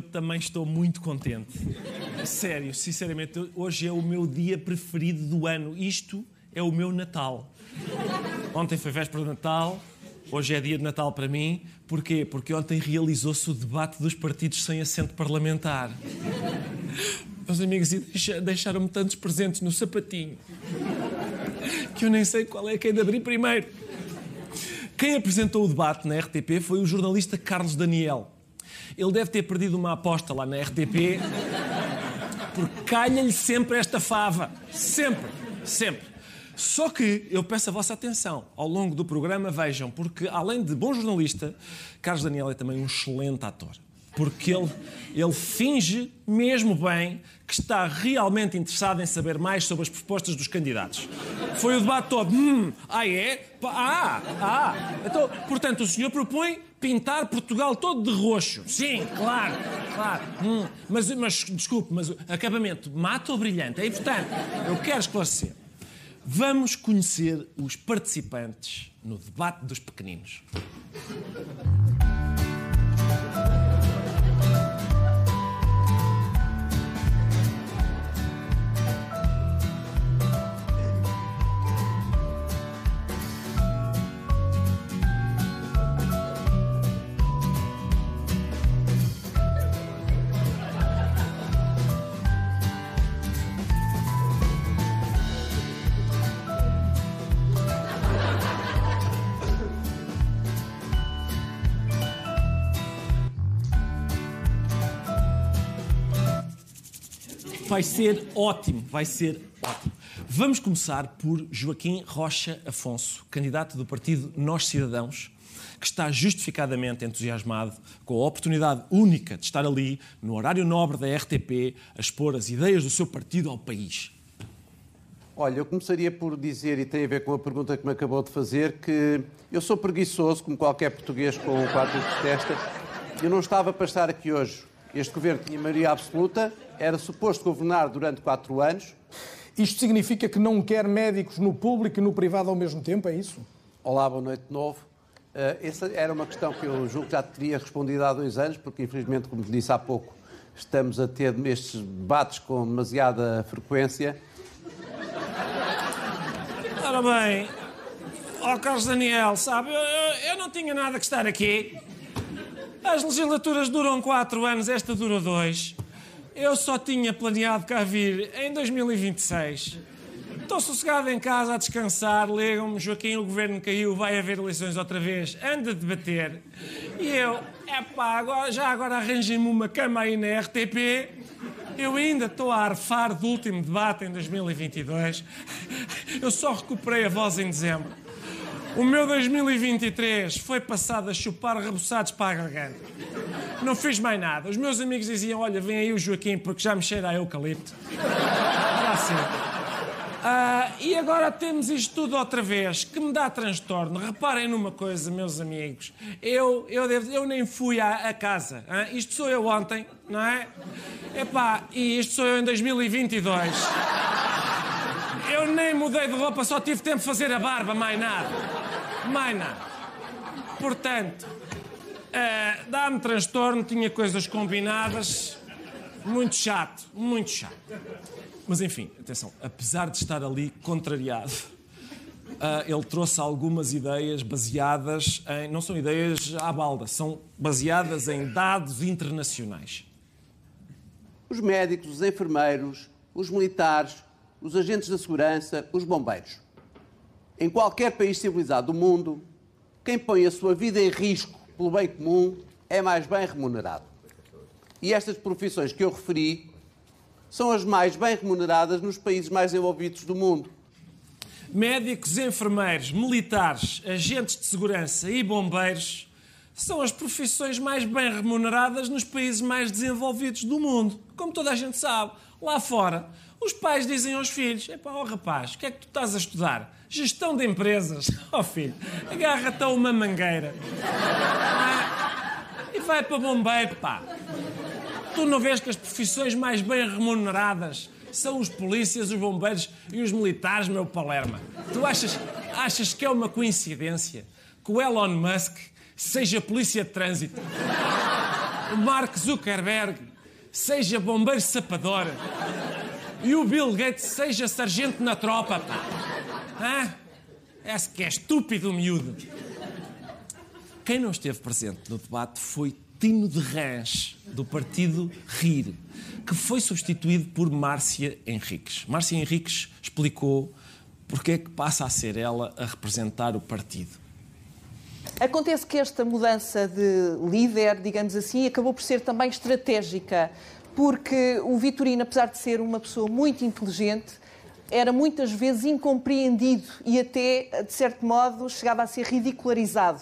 Eu, também estou muito contente. Sério, sinceramente, hoje é o meu dia preferido do ano. Isto é o meu Natal. Ontem foi véspera de Natal, hoje é dia de Natal para mim. Porquê? Porque ontem realizou-se o debate dos partidos sem assento parlamentar. Meus amigos, e deixa- deixaram-me tantos presentes no sapatinho que eu nem sei qual é que é de abrir primeiro. Quem apresentou o debate na RTP foi o jornalista Carlos Daniel. Ele deve ter perdido uma aposta lá na RTP porque calha-lhe sempre esta fava. Sempre, sempre. Só que eu peço a vossa atenção. Ao longo do programa, vejam, porque além de bom jornalista, Carlos Daniel é também um excelente ator. Porque ele, ele finge mesmo bem que está realmente interessado em saber mais sobre as propostas dos candidatos. Foi o debate todo. Hum, ah, é? Ah, ah. Então, portanto, o senhor propõe pintar Portugal todo de roxo. Sim, claro, claro. Hum, mas, mas, desculpe, mas acabamento mata ou brilhante? É importante. Eu quero esclarecer. Vamos conhecer os participantes no debate dos pequeninos. Vai ser ótimo, vai ser ótimo. Vamos começar por Joaquim Rocha Afonso, candidato do partido Nós Cidadãos, que está justificadamente entusiasmado com a oportunidade única de estar ali, no horário nobre da RTP, a expor as ideias do seu partido ao país. Olha, eu começaria por dizer, e tem a ver com a pergunta que me acabou de fazer, que eu sou preguiçoso, como qualquer português com quatro de testa. Eu não estava para estar aqui hoje. Este governo tinha maioria absoluta, era suposto governar durante quatro anos. Isto significa que não quer médicos no público e no privado ao mesmo tempo, é isso? Olá, boa noite de novo. Eh, essa era uma questão que eu julgo que já teria respondido há dois anos, porque infelizmente, como disse há pouco, estamos a ter estes debates com demasiada frequência. Ora bem, ó Carlos Daniel, sabe, eu, eu- eu não tinha nada que estar aqui. As legislaturas duram quatro anos, esta dura dois. Eu só tinha planeado cá vir em 2026. Estou sossegado em casa a descansar, ligam-me, Joaquim, o governo caiu, vai haver eleições outra vez, anda a debater. E eu, epá, agora, já agora arranjem-me uma cama aí na RTP. Eu ainda estou a arfar do último debate em 2022. Eu só recuperei a voz em dezembro. O meu 2023 foi passado a chupar reboçados para a garganta. Não fiz mais nada. Os meus amigos diziam: Olha, vem aí o Joaquim, porque já me cheira a eucalipto. Era assim. Ah, e agora temos isto tudo outra vez, que me dá transtorno. Reparem numa coisa, meus amigos. Eu, eu, devo- eu nem fui à, à casa. hã? Isto sou eu ontem, não é? Epá, e isto sou eu em 2022. Eu nem mudei de roupa, só tive tempo de fazer a barba, mais nada. Mais nada. Portanto, eh, dá-me transtorno, tinha coisas combinadas. Muito chato, muito chato. Mas enfim, atenção, apesar de estar ali contrariado, ah, ele trouxe algumas ideias baseadas em. Não são ideias à balda, são baseadas em dados internacionais. Os médicos, os enfermeiros, os militares, os agentes da segurança, os bombeiros. Em qualquer país civilizado do mundo, quem põe a sua vida em risco pelo bem comum é mais bem remunerado. E estas profissões que eu referi são as mais bem remuneradas nos países mais desenvolvidos do mundo. Médicos, enfermeiros, militares, agentes de segurança e bombeiros são as profissões mais bem remuneradas nos países mais desenvolvidos do mundo. Como toda a gente sabe, lá fora, os pais dizem aos filhos: Epá, ó rapaz, o que é que tu estás a estudar? Gestão de empresas. Ó oh, filho, agarra-te a uma mangueira. Ah, e vai para bombeiro, pá. Tu não vês que as profissões mais bem remuneradas são os polícias, os bombeiros e os militares, meu Palerma. Tu achas, achas que é uma coincidência que o Elon Musk seja polícia de trânsito, o Mark Zuckerberg seja bombeiro sapador e o Bill Gates seja sargento na tropa, pá. Hã? Esse que é estúpido, miúdo. Quem não esteve presente no debate foi Tino de Rãs, do partido RIR, que foi substituído por Márcia Henriques. Márcia Henriques explicou porque é que passa a ser ela a representar o partido. Acontece que esta mudança de líder, digamos assim, acabou por ser também estratégica, porque o Vitorino, apesar de ser uma pessoa muito inteligente, era muitas vezes incompreendido e até, de certo modo, chegava a ser ridicularizado.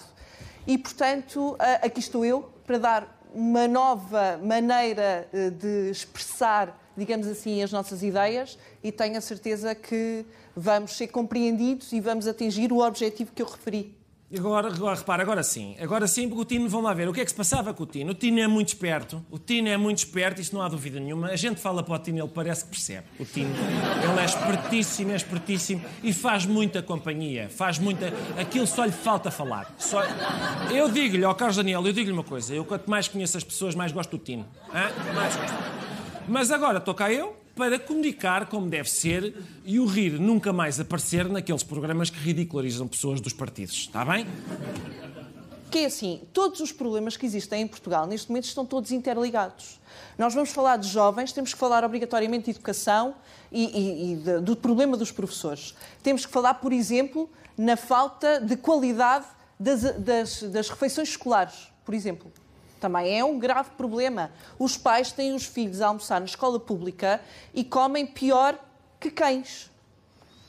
E, portanto, aqui estou eu para dar uma nova maneira eh, de expressar, digamos assim, as nossas ideias e tenho a certeza que vamos ser compreendidos e vamos atingir o objetivo que eu referi. Agora, agora, repara, agora sim. Agora sim, porque o Tino, vamos lá ver, o que é que se passava com o Tino? O Tino é muito esperto, o Tino é muito esperto, isso não há dúvida nenhuma. A gente fala para o Tino, ele parece que percebe. O Tino, ele é espertíssimo, é espertíssimo e faz muita companhia, faz muita... Aquilo só lhe falta falar. Só... Eu digo-lhe, ao Carlos Daniel, eu digo-lhe uma coisa, eu quanto mais conheço as pessoas, mais gosto do Tino. Hã? Mais gosto. Mas agora estou cá eu, para comunicar como deve ser e o rir nunca mais aparecer naqueles programas que ridicularizam pessoas dos partidos. Está bem? Que é assim, todos os problemas que existem em Portugal neste momento estão todos interligados. Nós vamos falar de jovens, temos que falar obrigatoriamente de educação e, e, e de, do problema dos professores. Temos que falar, por exemplo, na falta de qualidade das, das, das refeições escolares, por exemplo. Também é um grave problema. Os pais têm os filhos a almoçar na escola pública e comem pior que cães.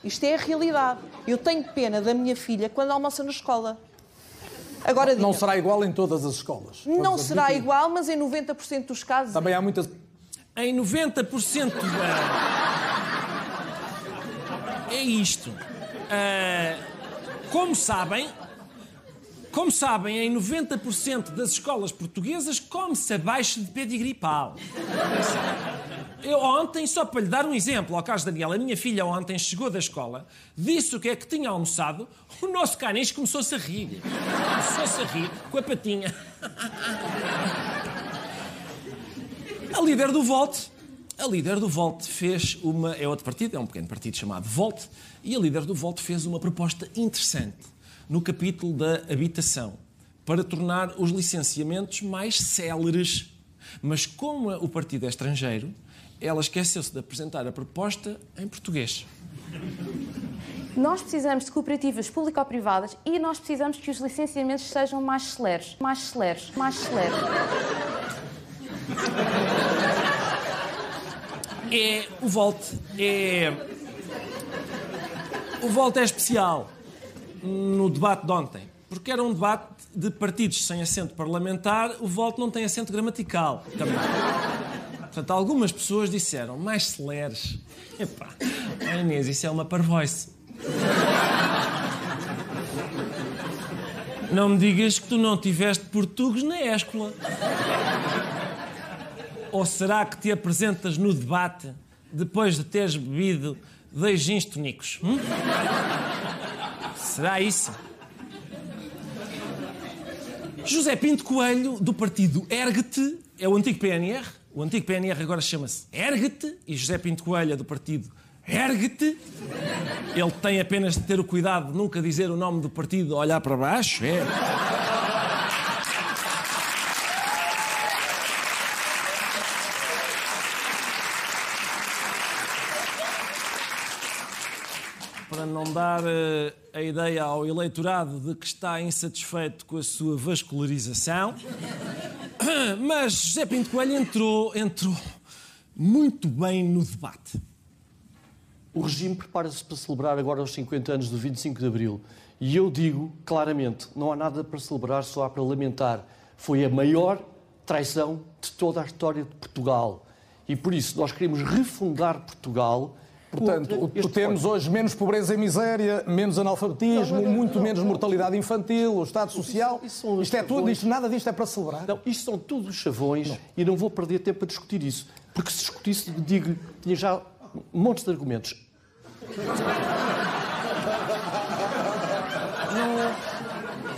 Isto é a realidade. Eu tenho pena da minha filha quando almoça na escola. Agora, não será igual em todas as escolas. Não será igual, mas em 90% dos casos. Também há muitas. Em 90% da. É isto. Uh, como sabem, como sabem, em 90% das escolas portuguesas come-se abaixo de pedigree pau. Eu ontem, só para lhe dar um exemplo, ao caso Daniel, a minha filha ontem chegou da escola, disse o que é que tinha almoçado, o nosso caniche começou-se a rir. Começou-se a rir com a patinha. A líder do Volte, a líder do Volte fez uma. É outro partido, é um pequeno partido chamado Volte, e a líder do Volte fez uma proposta interessante no capítulo da habitação, para tornar os licenciamentos mais céleres. Mas como o partido é estrangeiro, ela esqueceu-se de apresentar a proposta em português. Nós precisamos de cooperativas público-privadas e nós precisamos que os licenciamentos sejam mais celeres, mais celeres, mais celeres. É o Volte é o Volte é especial no debate de ontem, porque era um debate de partidos sem assento parlamentar, o voto não tem assento gramatical também. Portanto, algumas pessoas disseram, mais celeres. Epá, oh Inês, isso é uma parvoice. Não me digas que tu não tiveste português na escola. Ou será que te apresentas no debate depois de teres bebido dois gins tónicos? Hum? Será isso? José Pinto Coelho, do partido Ergue-te, é o antigo PNR. O antigo PNR agora chama-se Ergue-te e José Pinto Coelho é do partido Ergue-te. Ele tem apenas de ter o cuidado de nunca dizer o nome do partido, olhar para baixo. É. para dar uh, a ideia ao eleitorado de que está insatisfeito com a sua vascularização, Mas José Pinto Coelho entrou, entrou muito bem no debate. O regime prepara-se para celebrar agora os 50 anos do 25 de Abril. E eu digo claramente: não há nada para celebrar, só há para lamentar. Foi a maior traição de toda a história de Portugal. E por isso nós queremos refundar Portugal. Portanto, este temos hoje menos pobreza e miséria, menos analfabetismo, Não, não, não, muito não, menos não. mortalidade infantil, o Estado Social. isso os isto é tudo, chavões. isto, nada disto é para celebrar. Não, isto são todos os chavões e não vou perder tempo a discutir isso. Porque se discutisse, digo tinha já montes de argumentos.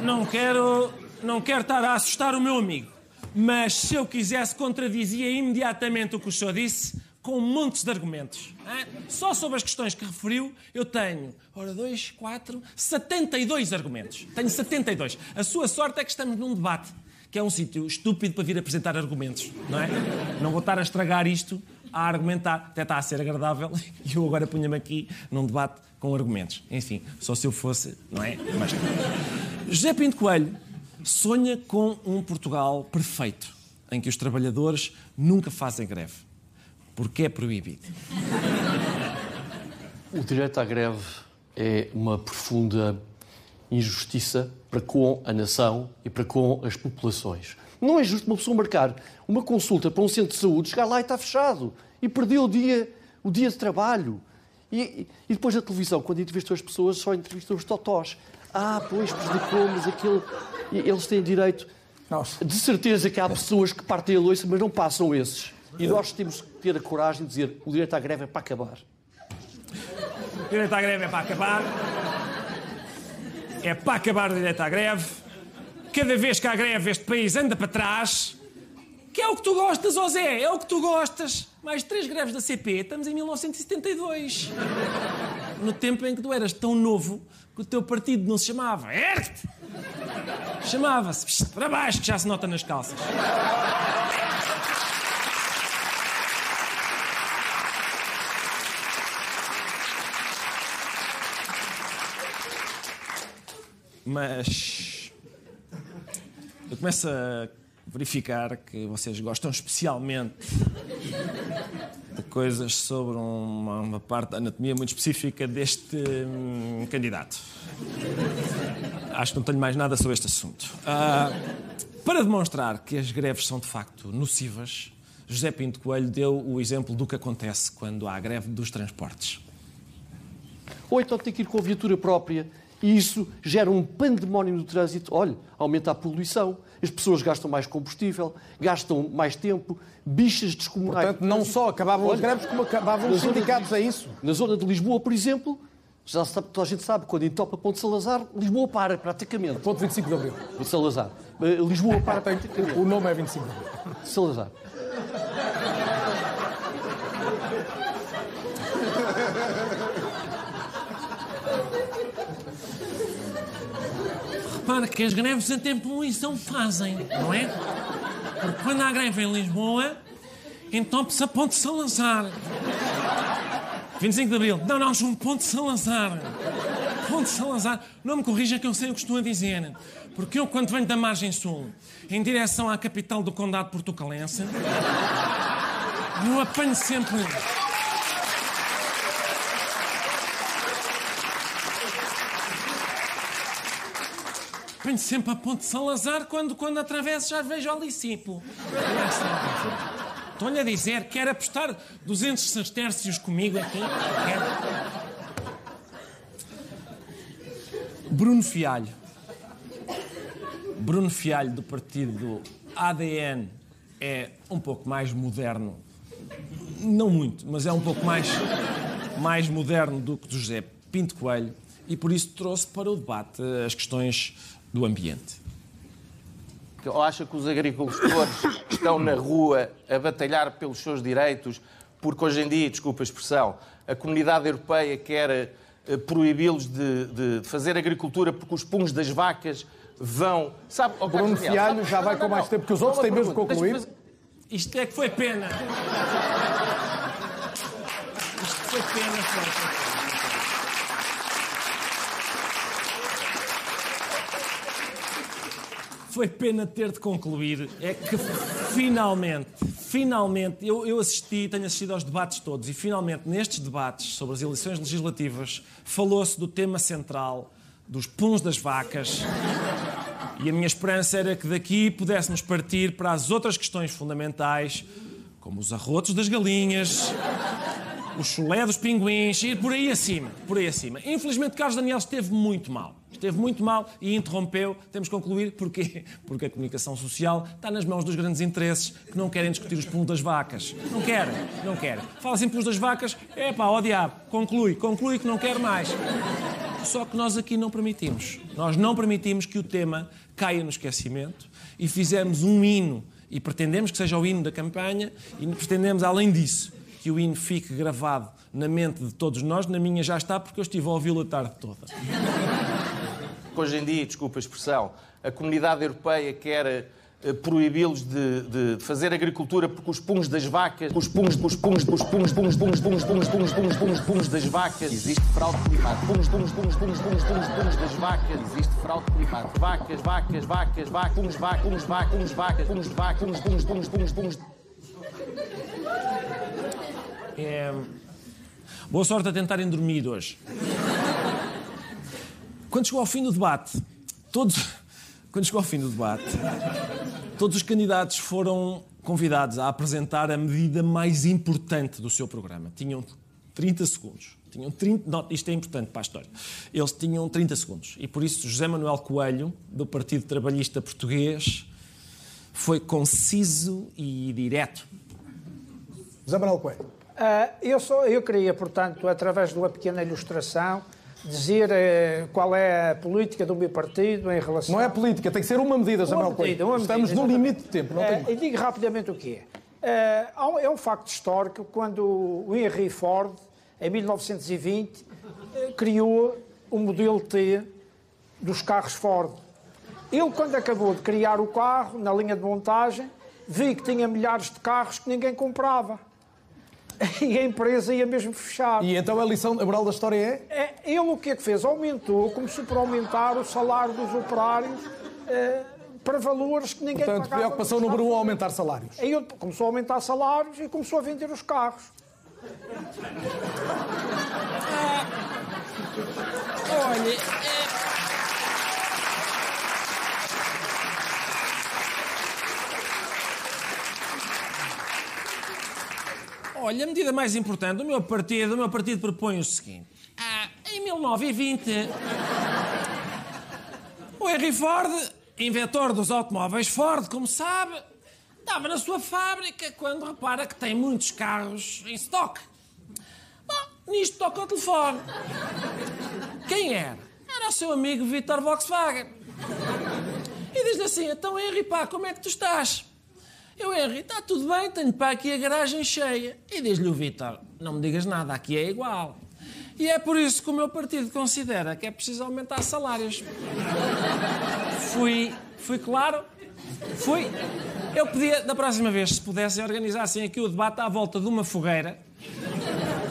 Não quero, não quero estar a assustar o meu amigo, mas se eu quisesse, contradizia imediatamente o que o senhor disse com montes de argumentos. Só sobre as questões que referiu, eu tenho, ora, dois, quatro, 72 argumentos. Tenho 72. A sua sorte é que estamos num debate, que é um sítio estúpido para vir apresentar argumentos, não é? Não vou estar a estragar isto a argumentar. Até está a ser agradável e eu agora punha-me aqui num debate com argumentos. Enfim, só se eu fosse, não é? Mas... José Pinto Coelho sonha com um Portugal perfeito, em que os trabalhadores nunca fazem greve, porque é proibido. O direito à greve é uma profunda injustiça para com a nação e para com as populações. Não é justo uma pessoa marcar uma consulta para um centro de saúde, chegar lá e está fechado e perdeu o dia, o dia de trabalho. E, e depois a televisão, quando entrevistou as pessoas, só entrevistou os totós. Ah, pois, prejudicou, mas aquele. e Eles têm direito. Nossa. De certeza que há pessoas que partem a loiça, mas não passam esses. E nós temos que ter a coragem de dizer o direito à greve é para acabar. O direito à greve é para acabar. É para acabar o direito à greve. Cada vez que há greve, este país anda para trás. Que é o que tu gostas, Zé, é o que tu gostas. Mais três greves da CP, estamos em 1972. No tempo em que tu eras tão novo que o teu partido não se chamava ERT. Chamava-se para baixo, que já se nota nas calças. Mas eu começo a verificar que vocês gostam especialmente de coisas sobre uma, uma parte da anatomia muito específica deste hum, candidato. Acho que não tenho mais nada sobre este assunto. Ah, para demonstrar que as greves são de facto nocivas, José Pinto Coelho deu o exemplo do que acontece quando há greve dos transportes. Ou então tem que ir com a viatura própria e isso gera um pandemónio no trânsito. Olha, aumenta a poluição, as pessoas gastam mais combustível, gastam mais tempo, bichas descomunais. Portanto, não só acabavam as Olha, greves, como acabavam os sindicatos, de- é isso? Na zona de Lisboa, por exemplo, já sabe, toda a gente sabe, quando entopa Ponte Salazar, Lisboa para praticamente. Ponto 25 de Abril. Ponte Salazar. Eh, Lisboa para praticamente. o nome é 25 de Abril. Salazar. Que as greves até poluição fazem, não é? Porque quando há greve em Lisboa, entope-se a Ponte Salazar. 25 de Abril. Não, não, João, Ponte Salazar. Ponte Salazar. Não me corrija que eu sei o que estou a dizer. Porque eu, quando venho da margem sul, em direção à capital do condado portucalense, eu apanho sempre... Apanho sempre a Ponte Salazar quando, quando atravesso já vejo o Licipo. Estou-lhe a dizer, quer apostar 200 sestércios comigo aqui? Bruno Fialho. Bruno Fialho, do partido ADN, é um pouco mais moderno. Não muito, mas é um pouco mais, mais moderno do que do José Pinto Coelho e por isso trouxe para o debate as questões do ambiente. Ou acha que os agricultores estão na rua a batalhar pelos seus direitos, porque hoje em dia, desculpa a expressão, a comunidade europeia quer eh, proibi-los de, de- de fazer agricultura porque os punhos das vacas vão. Sabe, oh, Bruno Fialho não, já não, vai não, com mais não. tempo que os outros, tem mesmo que concluir. Fazer- Isto é que foi pena. Isto foi pena, foi. Foi pena ter de concluir é que finalmente, finalmente, eu, eu assisti, tenho assistido aos debates todos e finalmente nestes debates sobre as eleições legislativas falou-se do tema central dos puns das vacas e a minha esperança era que daqui pudéssemos partir para as outras questões fundamentais, como os arrotos das galinhas, o chulé dos pinguins e por aí acima, por aí acima. Infelizmente Carlos Daniel esteve muito mal. Esteve muito mal e interrompeu. Temos que concluir porquê? Porque a comunicação social está nas mãos dos grandes interesses que não querem discutir os pulos das vacas. Não querem, não querem. Fala assim pulos das vacas, é pá, ó diabo, conclui, conclui que não quer mais. Só que nós aqui não permitimos. Nós não permitimos que o tema caia no esquecimento e fizemos um hino e pretendemos que seja o hino da campanha e pretendemos, além disso, que o hino fique gravado na mente de todos nós. Na minha já está, porque eu estive a ouvi-lo a tarde toda. Hoje em dia, desculpa a expressão, a comunidade europeia quer eh, proibi-los de, de fazer agricultura porque os puns das vacas, os puns, os puns, os puns, puns, puns, puns, puns, puns, puns, puns, puns das vacas, existe fraude climática. Puns, puns, puns, puns, puns, puns, puns das vacas, existe fraude climática. Vacas, vacas, vacas, vacas, puns, vacas, puns, vacas, puns, vacas, puns, vacas, puns, puns, puns, puns. É... Boa sorte a tentarem dormir hoje. Quando chegou ao fim do debate, todos, quando chegou ao fim do debate, todos os candidatos foram convidados a apresentar a medida mais importante do seu programa. Tinham 30 segundos. Tinham 30, não, isto é importante para a história. Eles tinham 30 segundos. E por isso José Manuel Coelho, do Partido Trabalhista Português, foi conciso e direto. José Manuel Coelho. Uh, eu, só, eu queria, portanto, através de uma pequena ilustração, dizer uh, qual é a política do meu partido em relação... Não é política, tem que ser uma medida, José Manuel Coelho. Uma Estamos medida, no limite de tempo, não tem uh, E digo rapidamente o que é. Uh, é um facto histórico quando o Henry Ford, em 1920, criou o modelo T dos carros Ford. Ele, quando acabou de criar o carro, na linha de montagem, vi que tinha milhares de carros que ninguém comprava. E a empresa ia mesmo fechar. E então a lição, a moral da história é? é ele o que é que fez? Aumentou, começou por aumentar o salário dos operários eh, para valores que ninguém Portanto, pagava. preocupação número um, aumentar salários. Aí ele começou a aumentar salários e começou a vender os carros. Olha, Olha, a medida mais importante do meu partido, o meu partido propõe o seguinte. Ah, em 1920, o Henry Ford, inventor dos automóveis Ford, como sabe, estava na sua fábrica quando repara que tem muitos carros em stock. Bom, nisto toca o telefone. Quem era? Era o seu amigo Vitor Volkswagen. E diz-lhe assim, então Henry, pá, como é que tu estás? Eu, Henry, está tudo bem, tenho para aqui a garagem cheia. E diz-lhe o Vitor, não me digas nada, aqui é igual. E é por isso que o meu partido considera que é preciso aumentar salários. Fui, fui claro? Fui. Eu pedia, da próxima vez, se pudessem, organizassem aqui o debate à volta de uma fogueira,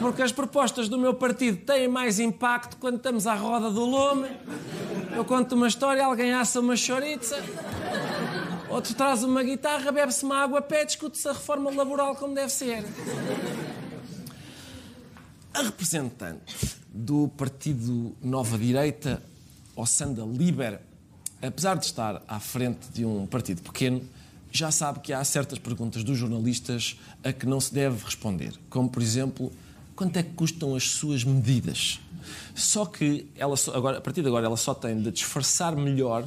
porque as propostas do meu partido têm mais impacto quando estamos à roda do lume. Eu conto uma história, alguém assa uma chouriça, outro traz uma guitarra, bebe-se uma água pé, discute-se a reforma laboral como deve ser. A representante do partido Nova Direita, Ossanda Liber, apesar de estar à frente de um partido pequeno, já sabe que há certas perguntas dos jornalistas a que não se deve responder. Como, por exemplo, quanto é que custam as suas medidas? Só que, ela agora, a partir de agora, ela só tem de disfarçar melhor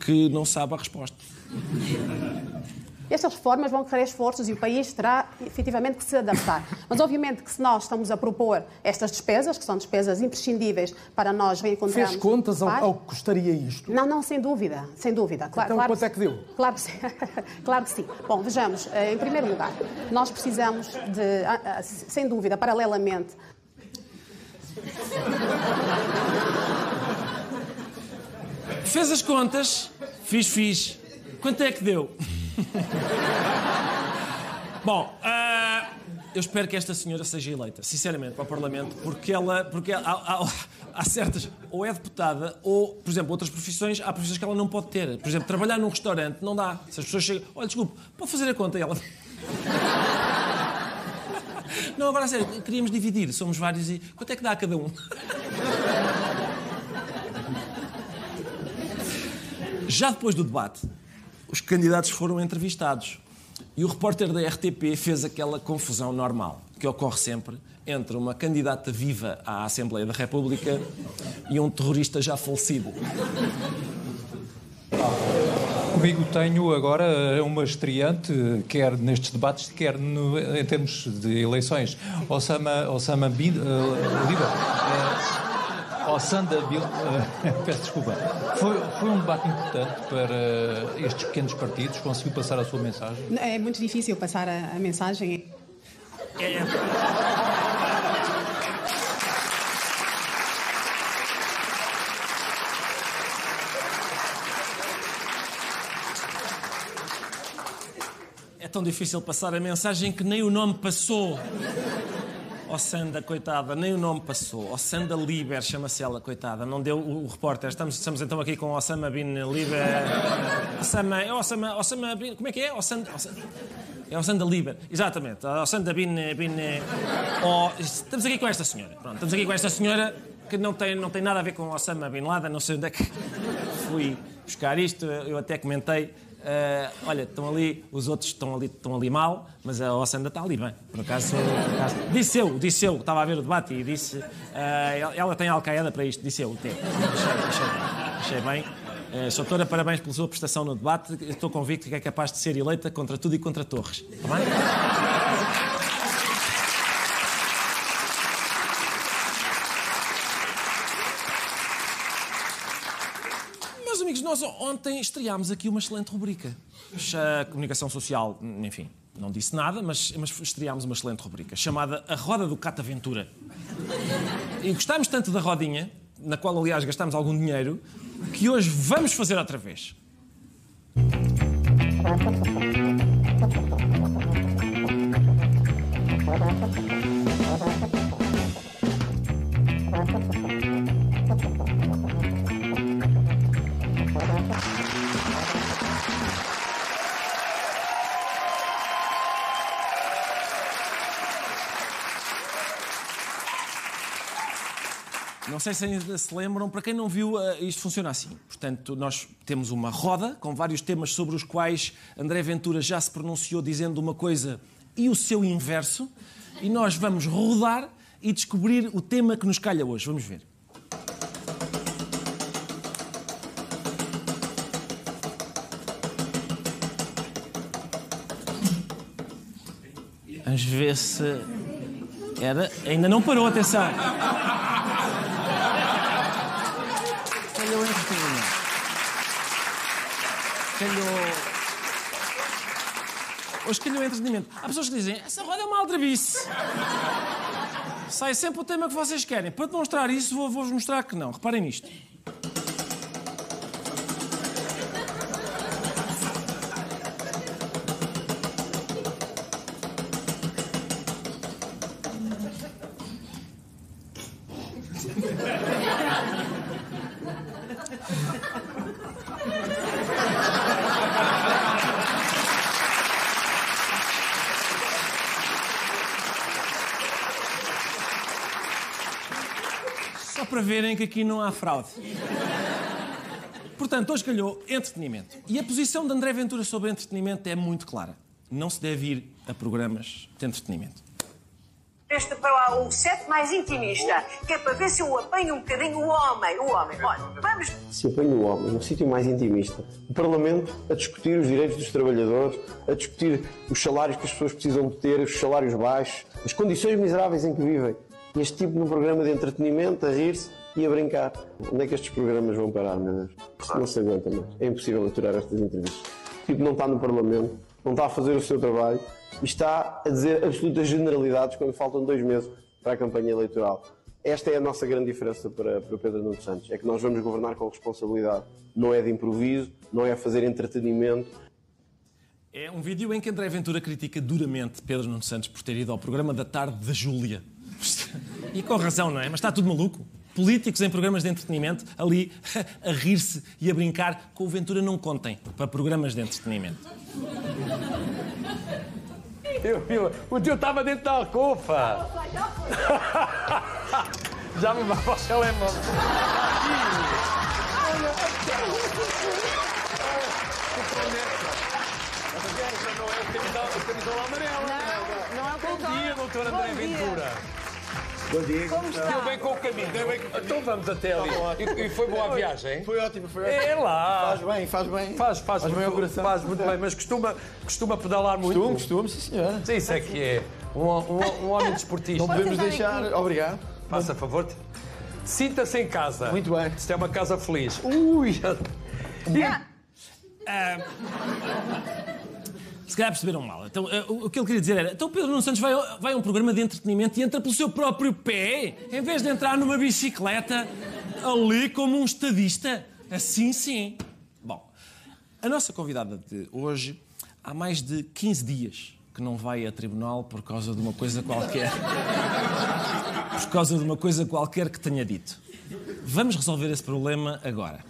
que não sabe a resposta. Estas reformas vão requerer esforços e o país terá efetivamente que se adaptar. Mas, obviamente, que se nós estamos a propor estas despesas, que são despesas imprescindíveis para nós reencontrarmos... Fez contas ao, ao que custaria isto? Não, não, sem dúvida, sem dúvida. Claro, Então, claro quanto é que deu? Claro que sim. claro que sim. Bom, vejamos, eh, em primeiro lugar, nós precisamos de, ah, ah, sem dúvida, paralelamente, Fez as contas? Fiz, fiz. Quanto é que deu? Bom, ah, eu espero que esta senhora seja eleita, sinceramente, para o Parlamento, porque ela. Porque há, há- há certas, ou é deputada, ou, por exemplo, outras profissões, há profissões que ela não pode ter. Por exemplo, trabalhar num restaurante não dá. Se as pessoas chegam, olha, desculpe, pode fazer a conta? E ela. Não, agora a sério, queríamos dividir, somos vários e. Quanto é que dá a cada um? Já depois do debate, os candidatos foram entrevistados. E o repórter da RTP fez aquela confusão normal que ocorre sempre entre uma candidata viva à Assembleia da República e um terrorista já falecido. Comigo tenho agora uma estreante, quer nestes debates, quer no, em termos de eleições. Osama, Osama Bin uh. Uh, Osanda Bil, uh, peço desculpa. Foi, foi um debate importante para estes pequenos partidos? Conseguiu passar a sua mensagem? É muito difícil passar a, a mensagem. É. É tão difícil passar a mensagem que nem o nome passou. Ossanda, coitada, nem o nome passou. Ossanda Liber, chama-se ela, coitada. Não deu o, o repórter. Estamos, estamos então aqui com Osama Bin Liber. Osama, é Osama, Osama Bin. Como é que é? Ossanda. Ossanda. É Ossanda Liber, exatamente. Ossanda Bin. bin oh, estamos aqui com esta senhora. Pronto, estamos aqui com esta senhora que não tem, não tem nada a ver com Osama Bin Laden. Não sei onde é que fui buscar isto. Eu até comentei. Uh, olha, estão ali, os outros estão ali, estão ali mal, mas a Ossanda está ali bem. Por acaso, por acaso, disse eu, disse eu, estava a ver o debate e disse. Uh, ela tem alcaeda para isto, disse eu. Achei, achei, achei bem. Uh, Sr. Doutora, parabéns pela sua prestação no debate. Estou convicto que é capaz de ser eleita contra tudo e contra Torres. Está bem? Meus amigos, nós ontem estreámos aqui uma excelente rubrica. A comunicação social, enfim, não disse nada, mas, mas estreámos uma excelente rubrica chamada A Roda do Cataventura. E gostámos tanto da rodinha, na qual, aliás, gastámos algum dinheiro, que hoje vamos fazer outra vez. Não sei se ainda se lembram, para quem não viu, eh, isto funciona assim. Portanto, nós temos uma roda com vários temas sobre os quais André Ventura já se pronunciou dizendo uma coisa e o seu inverso, e nós vamos rodar e descobrir o tema que nos calha hoje. Vamos ver. Vamos ver se. Era. Ainda não parou, atenção. Calhou entretenimento. Calhou. Hoje calhou entretenimento. Há pessoas que dizem: essa roda é uma aldrabice. Sai sempre o tema que vocês querem. Para demonstrar isso, vou- vou-vos mostrar que não. Reparem nisto. Só para verem que aqui não há fraude. Portanto, hoje calhou entretenimento. E a posição de André Ventura sobre entretenimento é muito clara. Não se deve ir a programas de entretenimento. Este para lá, o set mais intimista, que é para ver se eu apanho um bocadinho o homem. O homem, olha, vamos. Se apanha o homem no sítio mais intimista, o Parlamento a discutir os direitos dos trabalhadores, a discutir os salários que as pessoas precisam de ter, os salários baixos, as condições miseráveis em que vivem. Este tipo num programa de entretenimento, a rir-se e a brincar. Onde é que estes programas vão parar, meu Deus? Não se aguenta mais. É impossível aturar estas entrevistas. Tipo não está no Parlamento, não está a fazer o seu trabalho e está a dizer absolutas generalidades quando faltam dois meses para a campanha eleitoral. Esta é a nossa grande diferença para, para Pedro Nuno Santos. É que nós vamos governar com responsabilidade. Não é de improviso, não é fazer entretenimento. É um vídeo em que André Ventura critica duramente Pedro Nuno Santos por ter ido ao programa da tarde da Júlia. E com razão, não é? Mas está tudo maluco. políticos em programas de entretenimento, ali a rir-se e a brincar, com o Ventura não contem para programas de entretenimento. Eu, eu, o tio estava dentro da alcofa. Já me vai para o telemóvel. Não é o Bom dia, doutor André Ventura. Bom dia. Como está? Deu bem com o caminho. Deu bem com- Então vamos até ali. E, e foi boa a viagem? Foi ótimo, foi É lá. Faz bem, faz bem. Faz, faz, Faz bem muito, coração. faz muito bem, mas costuma, costuma pedalar muito. Costumo, costumo, sim senhora. Sim, Isso é que é. Um, um, um homem desportista. Não podemos deixar. Obrigado. Faça favor. Sinta-se em casa. Muito bem. Isto é uma casa feliz. Ui! Ah, se calhar perceberam mal. Então, ah, o que ele queria dizer era: então Pedro Nuno Santos vai, vai a um programa de entretenimento e entra pelo seu próprio pé, em vez de entrar numa bicicleta ali como um estadista. Assim sim. Bom, a nossa convidada de hoje há mais de 15 dias que não vai a tribunal por causa de uma coisa qualquer. Por causa de uma coisa qualquer que tenha dito. Vamos resolver esse problema agora.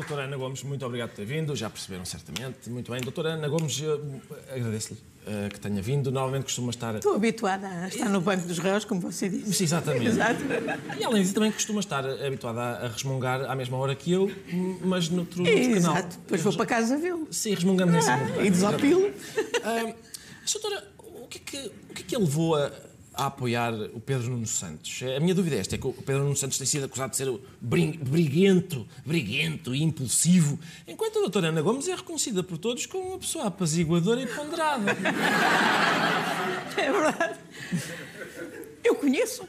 Doutora Ana Gomes, muito obrigado por ter vindo, já perceberam certamente. Muito bem. Doutora Ana Gomes, eh, agradeço-lhe eh, que tenha vindo. Normalmente costuma estar. Estou habituada a estar no banco dos réus, como você disse. Exatamente. Exato. E além disso, também costuma estar habituada a, resmungar à mesma hora que eu, mas noutro, noutro canal. Exato. Depois vou para casa vê-lo. Sim, resmungamos em Ah, cima. e desopilo. Ah, doutora, o que, é que, o que é que ele levou a, a apoiar o Pedro Nuno Santos? A minha dúvida é esta, é que o Pedro Nuno Santos tem sido acusado de ser briguento, briguento e impulsivo, enquanto a doutora Ana Gomes é reconhecida por todos como uma pessoa apaziguadora e ponderada. É verdade. Eu conheço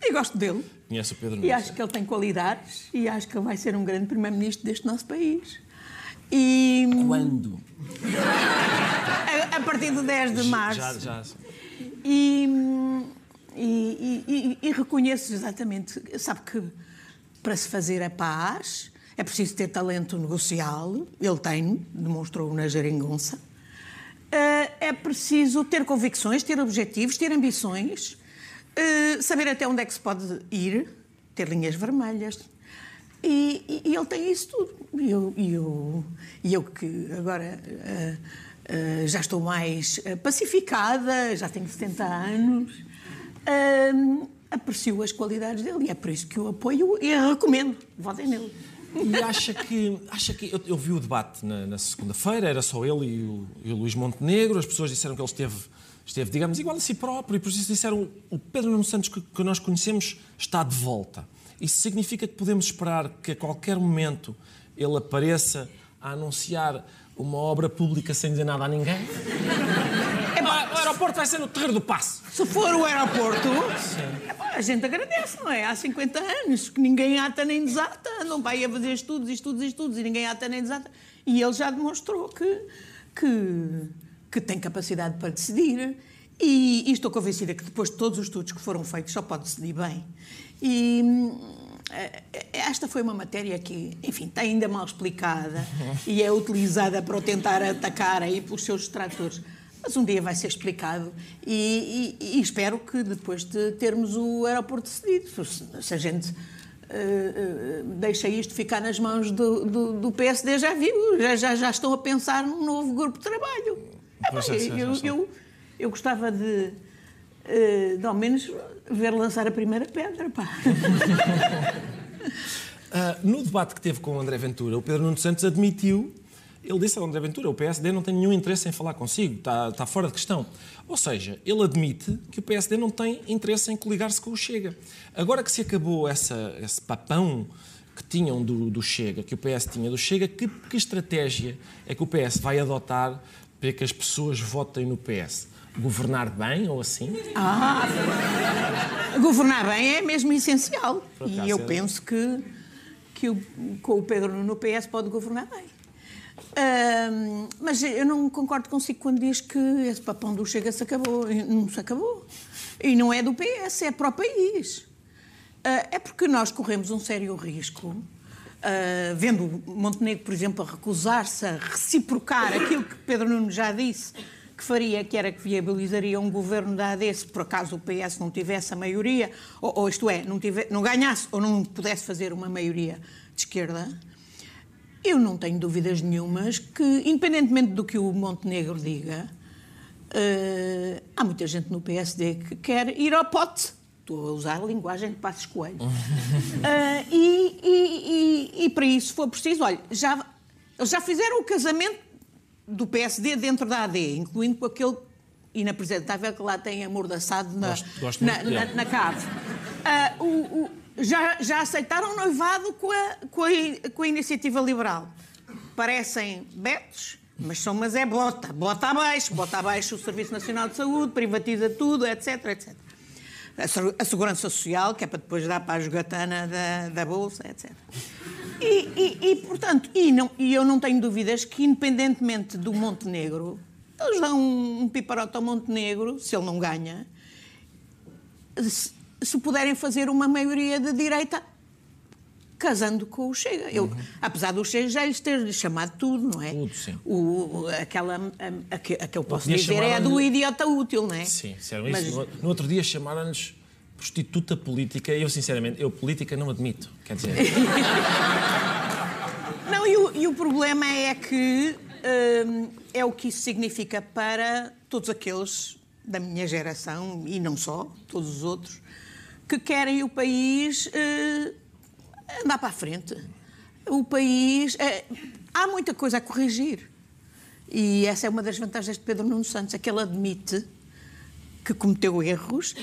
e gosto dele. Conhece o Pedro Nuno E acho que ele tem qualidades e acho que ele vai ser um grande primeiro-ministro deste nosso país. E. Quando? A, a partir do 10 de março. Já, já. E, e, e- reconheço exatamente, sabe que para se fazer a paz é preciso ter talento negocial, ele tem, demonstrou na geringonça. Eh, É preciso ter convicções, ter objetivos, ter ambições, eh, saber até onde é que se pode ir, ter linhas vermelhas. E, e- e ele tem isso tudo. E eu, e eu, e eu que agora eh, eh, já estou mais eh, pacificada, já tenho 70 anos, eh, aprecio as qualidades dele e é por isso que eu apoio e recomendo. Votem nele. E acha que. Acha que eu, eu vi o debate na, na segunda-feira, era só ele e o, e o Luís Montenegro, as pessoas disseram que ele esteve, esteve, digamos, igual a si próprio, e por isso disseram o Pedro Nuno Santos que, que nós conhecemos está de volta. Isso significa que podemos esperar que a qualquer momento ele apareça a anunciar uma obra pública sem dizer nada a ninguém? Epá, o aeroporto vai ser no Terreiro do Passo. Se for o aeroporto, epá, a gente agradece, não é? Há 50 anos que ninguém ata nem desata, não vai a fazer estudos, estudos, estudos e ninguém ata nem desata. E ele já demonstrou que, que, que tem capacidade para decidir. E, e estou convencida que depois de todos os estudos que foram feitos só pode decidir bem. E esta foi uma matéria que, enfim, está ainda mal explicada e é utilizada para o tentar atacar aí pelos seus detratores. Mas um dia vai ser explicado e, e- e espero que depois de termos o aeroporto decidido, se, se a gente eh, eh, deixa isto ficar nas mãos do, do- do PSD, já viu, já, já, já estão a pensar num novo grupo de trabalho. É, é, já eu, eu, eu gostava de, eh, de ao menos ver lançar a primeira pedra. Pá. Ah, no debate que teve com o André Ventura, o Pedro Nuno Santos admitiu, ele disse ao André Ventura, o PSD não tem nenhum interesse em falar consigo, está, está fora de questão. Ou seja, ele admite que o PSD não tem interesse em coligar-se com o Chega. Agora que se acabou essa, esse papão que tinham do, do Chega, que o PS tinha do Chega, que, que estratégia é que o PS vai adotar para que as pessoas votem no PS? Governar bem ou assim? Ah, governar bem é mesmo essencial. E eu é. penso que, que o, com o Pedro no PS pode governar bem. Ahm, mas eu não concordo consigo quando diz que esse papão do Chega se acabou. Não se acabou. E não é do PS, é para o país. Ah, é porque nós corremos um sério risco, ah, vendo Montenegro, por exemplo, a recusar-se a reciprocar aquilo que Pedro Nuno já disse que faria, que era que viabilizaria um governo da AD se por acaso o PS não tivesse a maioria, ou, ou isto é, não, tive, não ganhasse ou não pudesse fazer uma maioria de esquerda. Eu não tenho dúvidas nenhumas que, independentemente do que o Montenegro diga, eh, há muita gente no PSD que quer ir ao pote. Estou a usar a linguagem de Passos Coelho. Eh, e, e- e- e para isso for preciso, olha, já, eles já fizeram o casamento do PSD dentro da AD, incluindo com aquele inapresentável que lá tem amordaçado na, Gosto- gosto na, na, na cave. Ah, o- o- já, já aceitaram o noivado com a, com, a, com a iniciativa liberal. Parecem betos, mas são, mas é bota, bota abaixo, bota abaixo o Serviço Nacional de Saúde, privatiza tudo, etc, etc. A, se- a segurança social, que é para depois dar para a jogatana da, da Bolsa, etc. E, e- e, portanto, e, não, e eu não tenho dúvidas que, independentemente do Montenegro, eles dão um, um piparote ao Montenegro, se ele não ganha, se, se puderem fazer uma maioria de direita casando com o Chega. Eu, Apesar do Chega já lhes ter chamado tudo, não é? Tudo, sim. O, aquela, a, a que, a que eu posso dizer é a do idiota útil, não é? Sim, disseram Mas- isso. No, outro dia chamaram-nos prostituta política eu, sinceramente, eu política não admito. Quer dizer, Não, e o, e o problema é que hum, é o que isso significa para todos aqueles da minha geração, e não só, todos os outros, que querem o país eh, andar para a frente. O país. eh, há muita coisa a corrigir. E essa é uma das vantagens de Pedro Nuno Santos, é que ele admite que cometeu erros,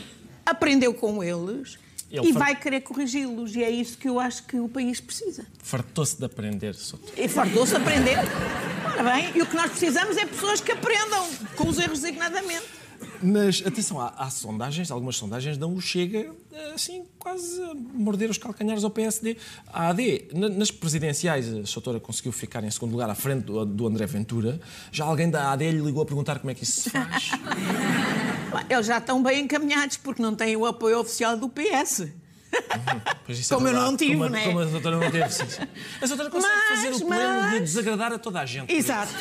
aprendeu com eles Ele e fa- vai querer corrigi-los. E é isso que eu acho que o país precisa. fartou-se de aprender, Souto. E fartou-se aprender. Ora bem, e o que nós precisamos é pessoas que aprendam com os erros designadamente. Mas atenção, há, há sondagens, algumas sondagens dão o Chega assim quase a morder os calcanhares ao PSD. A AD, na- nas presidenciais, a Soutora conseguiu ficar em segundo lugar à frente do, do André Ventura. Já alguém da AD lhe ligou a perguntar como é que isso se faz. Eles já estão bem encaminhados porque não têm o apoio oficial do PS. Isso é Como eu verdade. não tive, como, a- né? Como a doutora não teve. sim. A doutora consegue Mas, fazer o pleno de mas- desagradar a toda a gente. Exato,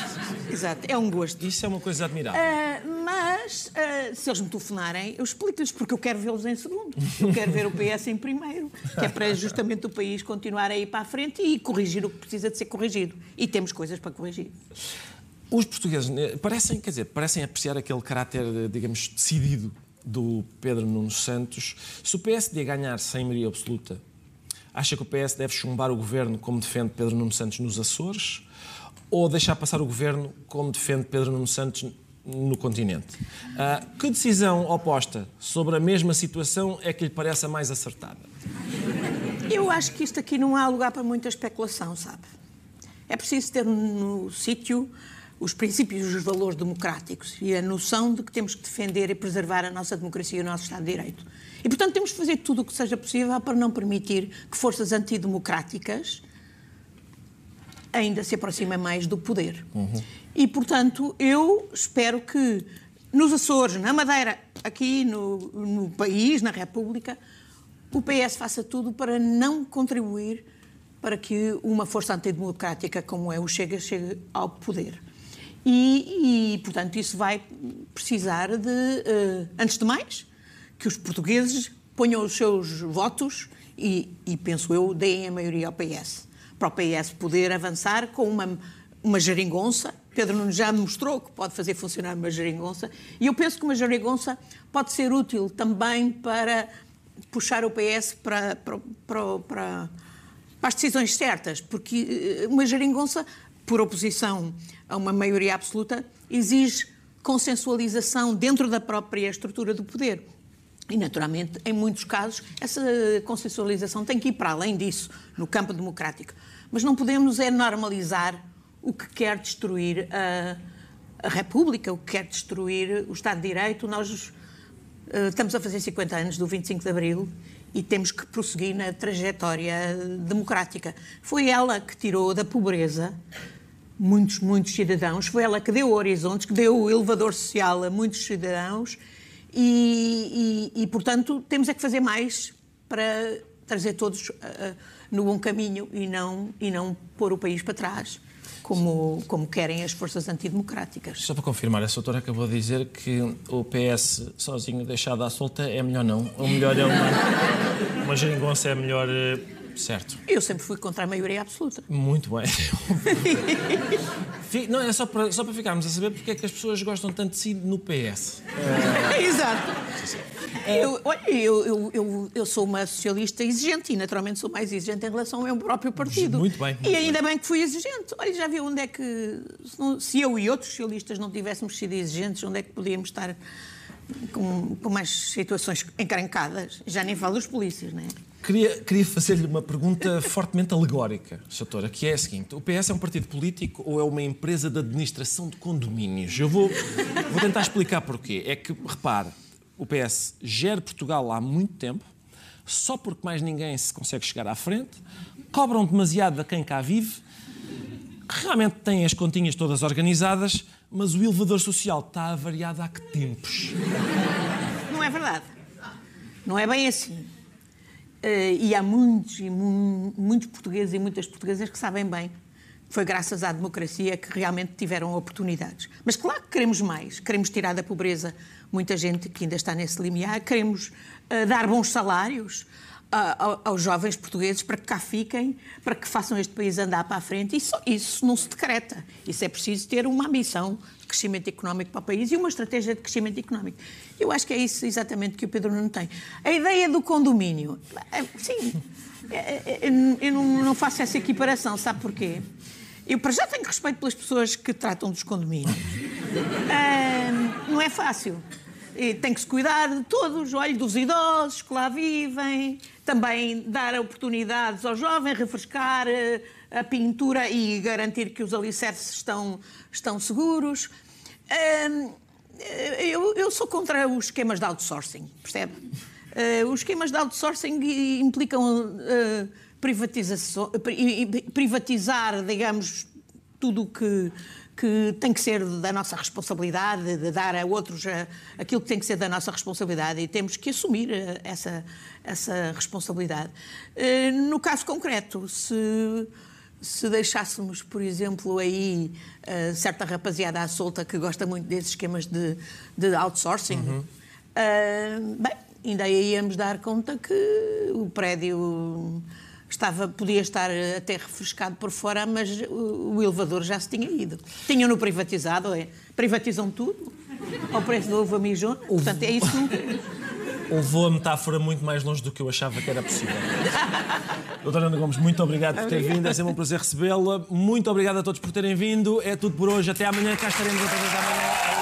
exato. É um gosto. Isso é uma coisa admirável. Ah, mas, ah, se eles me telefonarem, eu explico-lhes, porque eu quero vê-los em segundo. Eu quero ver o PS em primeiro, que é para justamente o país continuar a ir para a frente e corrigir o que precisa de ser corrigido. E temos coisas para corrigir. Os portugueses eh, parecem, quer dizer, parecem apreciar aquele caráter, eh, digamos, decidido do Pedro Nuno Santos. Se o PSD ganhar sem maioria absoluta, acha que o PS deve chumbar o governo como defende Pedro Nuno Santos nos Açores ou deixar passar o governo como defende Pedro Nuno Santos no continente? Ah, que decisão oposta sobre a mesma situação é que lhe parece a mais acertada? Eu acho que isto aqui não há lugar para muita especulação, sabe? É preciso ter no sítio os princípios e os valores democráticos e a noção de que temos que defender e preservar a nossa democracia e o nosso Estado de Direito. E, portanto, temos que fazer tudo o que seja possível para não permitir que forças antidemocráticas ainda se aproximem mais do poder. E, portanto, eu espero que nos Açores, na Madeira, aqui no, no país, na República, o PS faça tudo para não contribuir para que uma força antidemocrática como é o Chega chegue ao poder. E, e, portanto, isso vai precisar de, eh, antes de mais, que os portugueses ponham os seus votos e, e, penso eu, deem a maioria ao PS. Para o PS poder avançar com uma, uma geringonça. Pedro Nunes já mostrou que pode fazer funcionar uma geringonça. E eu penso que uma geringonça pode ser útil também para puxar o PS para, para, para, para, as decisões certas, porque eh, uma geringonça, por oposição a uma maioria absoluta, exige consensualização dentro da própria estrutura do poder. E, naturalmente, em muitos casos, essa consensualização tem que ir para além disso, no campo democrático. Mas não podemos é normalizar o que quer destruir a, a República, o que quer destruir o Estado de Direito. Nós eh, estamos a fazer 50 anos do 25 de Abril e temos que prosseguir na trajetória democrática. Foi ela que tirou da pobreza muitos, muitos cidadãos, foi ela que deu horizontes, que deu o elevador social a muitos cidadãos E, e- e, portanto, temos é que fazer mais para trazer todos ah, no bom caminho e não, e não pôr o país para trás, como, como querem as forças antidemocráticas. Só para confirmar, a doutora acabou de dizer que o PS sozinho deixado à solta é melhor não. O melhor é uma, uma geringonça, é melhor. Certo. Eu sempre fui contra a maioria absoluta. Muito bem. Não, é só para, só para ficarmos a saber porque é que as pessoas gostam tanto de si no PS. Exato. Eu, olha, eu, eu, eu, eu sou uma socialista exigente e naturalmente sou mais exigente em relação ao meu próprio partido. Muito bem, muito E ainda bem que fui exigente. Olha, já viu onde é que. Se, não- se eu e outros socialistas não tivéssemos sido exigentes, onde é que podíamos estar com, com mais situações encrencadas? Já nem falo dos polícias, não é? Queria, queria fazer-lhe uma pergunta fortemente alegórica, doutora, que é a seguinte: o PS é um partido político ou é uma empresa de administração de condomínios? Eu vou, vou tentar explicar porquê. É que, repare, o PS gera Portugal há muito tempo, só porque mais ninguém se consegue chegar à frente, cobram demasiado a quem cá vive, realmente têm as continhas todas organizadas, mas o elevador social está avariado há que tempos. Não é verdade. Não é bem assim. Eh, e há muitos, e mu- muitos portugueses e muitas portuguesas que sabem bem que foi graças à democracia que realmente tiveram oportunidades. Mas claro que queremos mais. Queremos tirar da pobreza muita gente que ainda está nesse limiar. Queremos eh, dar bons salários ao- aos jovens portugueses para que cá fiquem, para que façam este país andar para a frente. Isso, isso não se decreta. Isso é preciso ter uma ambição de crescimento económico para o país e uma estratégia de crescimento económico. Eu acho que é isso exatamente que o Pedro Nuno tem. A ideia do condomínio, é, sim, é, é, eu não, não faço essa equiparação, sabe porquê? Eu, para já, tenho respeito pelas pessoas que tratam dos condomínios. Não é fácil. E tem que se cuidar de todos, olha, dos idosos que lá vivem, também dar oportunidades aos jovens, refrescar eh, a pintura e garantir que os alicerces estão, estão seguros. Eh, eu, eu sou contra os esquemas de outsourcing, percebe? Eh, os esquemas de outsourcing implicam privatização, privatizar, digamos, tudo o que, que tem que ser da nossa responsabilidade, de dar a outros eh, aquilo que tem que ser da nossa responsabilidade e temos que assumir eh, essa, essa responsabilidade. Eh, No caso concreto, se, se deixássemos, por exemplo, aí certa rapaziada à solta que gosta muito desses esquemas de, de outsourcing, eh, bem, ainda aí íamos dar conta que o prédio estava, podia estar até refrescado por fora, mas o, o elevador já se tinha ido. Tinham-no privatizado, é? privatizam tudo ao preço da uva mijona, portanto é isso. Levou a metáfora muito mais longe do que eu achava que era possível. Doutora Ana Gomes, muito obrigado por ter vindo, é sempre um prazer recebê-la. Muito obrigado a todos por terem vindo. É tudo por hoje. Até amanhã, cá estaremos outra vez amanhã.